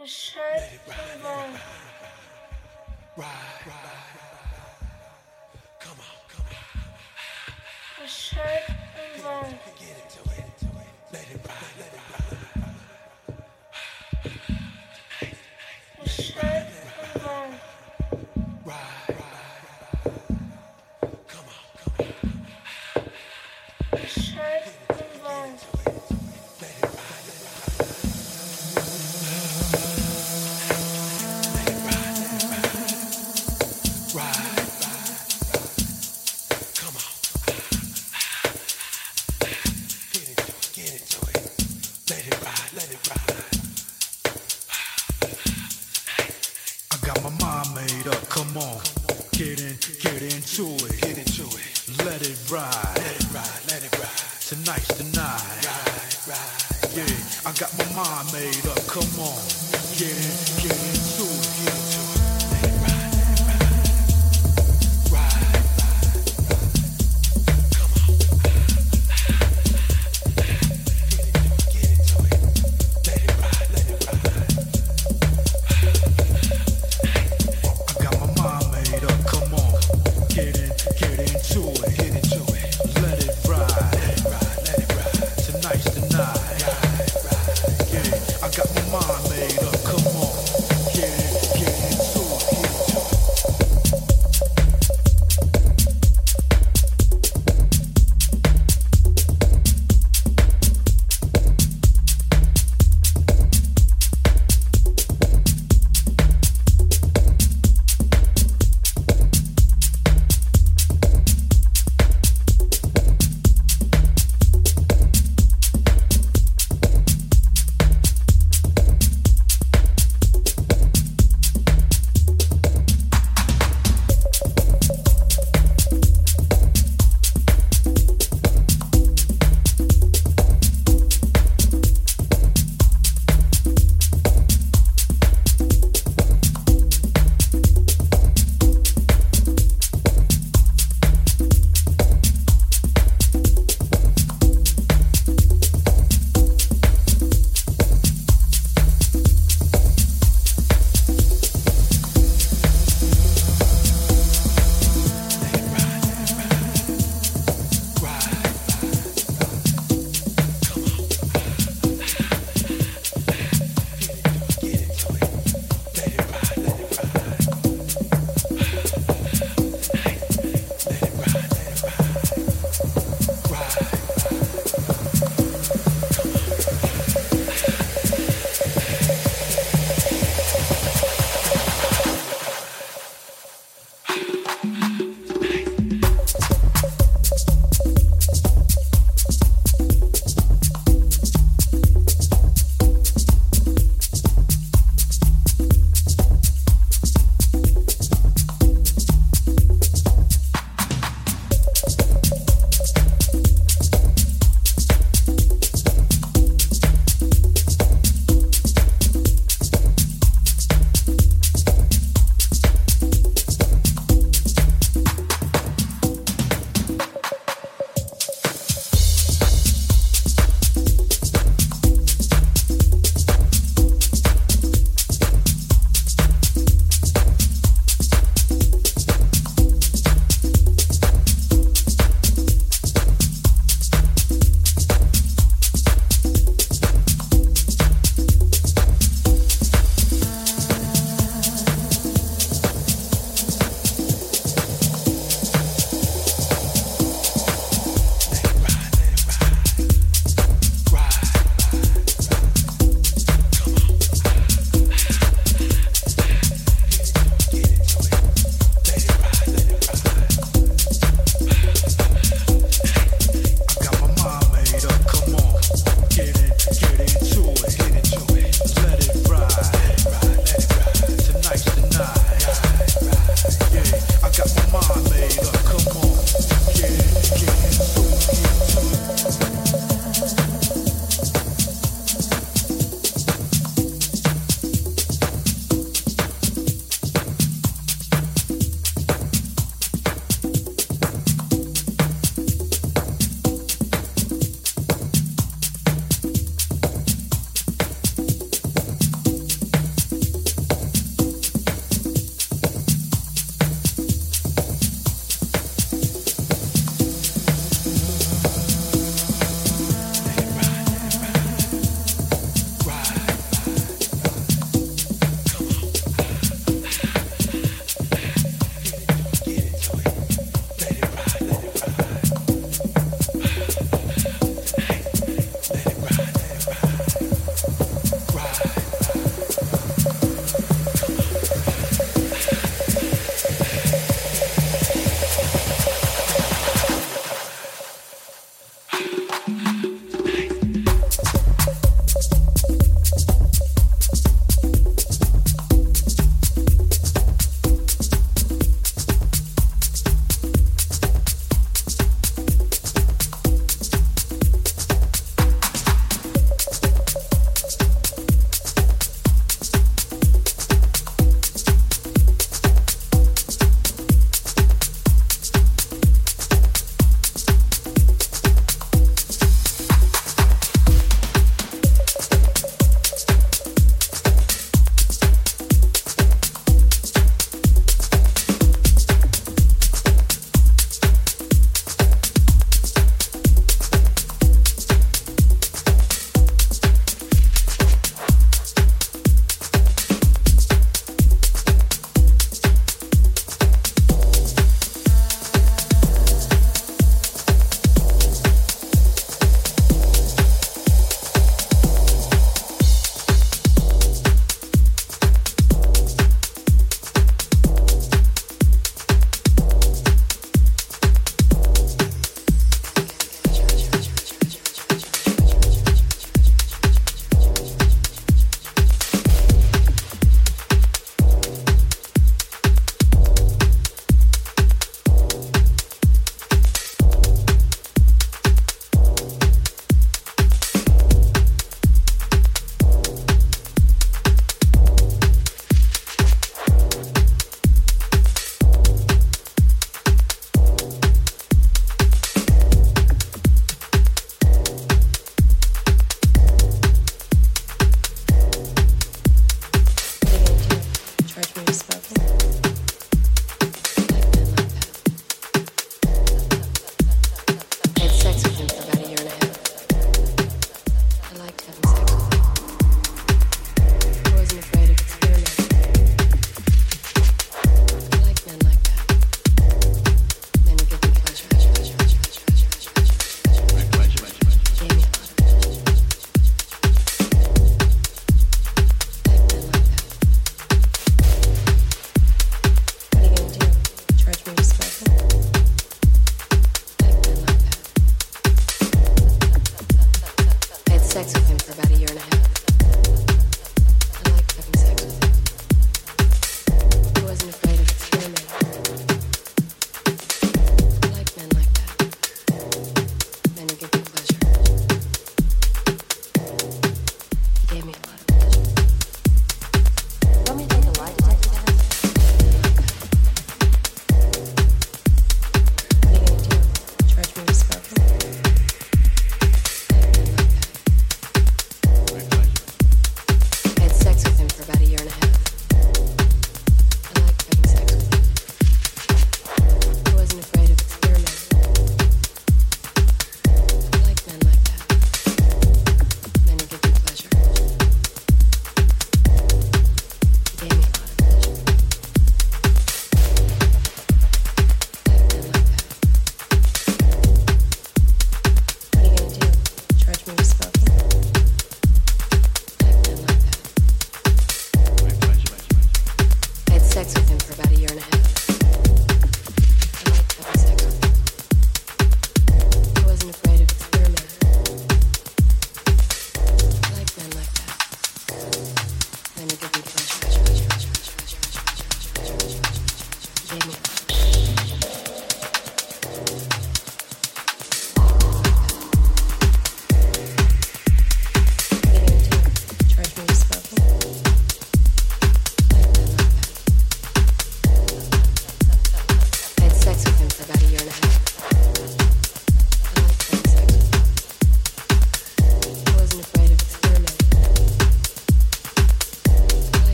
and shine. Ride, ride, come on, come on. And. Get into it, let it ride, let it ride.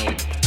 you.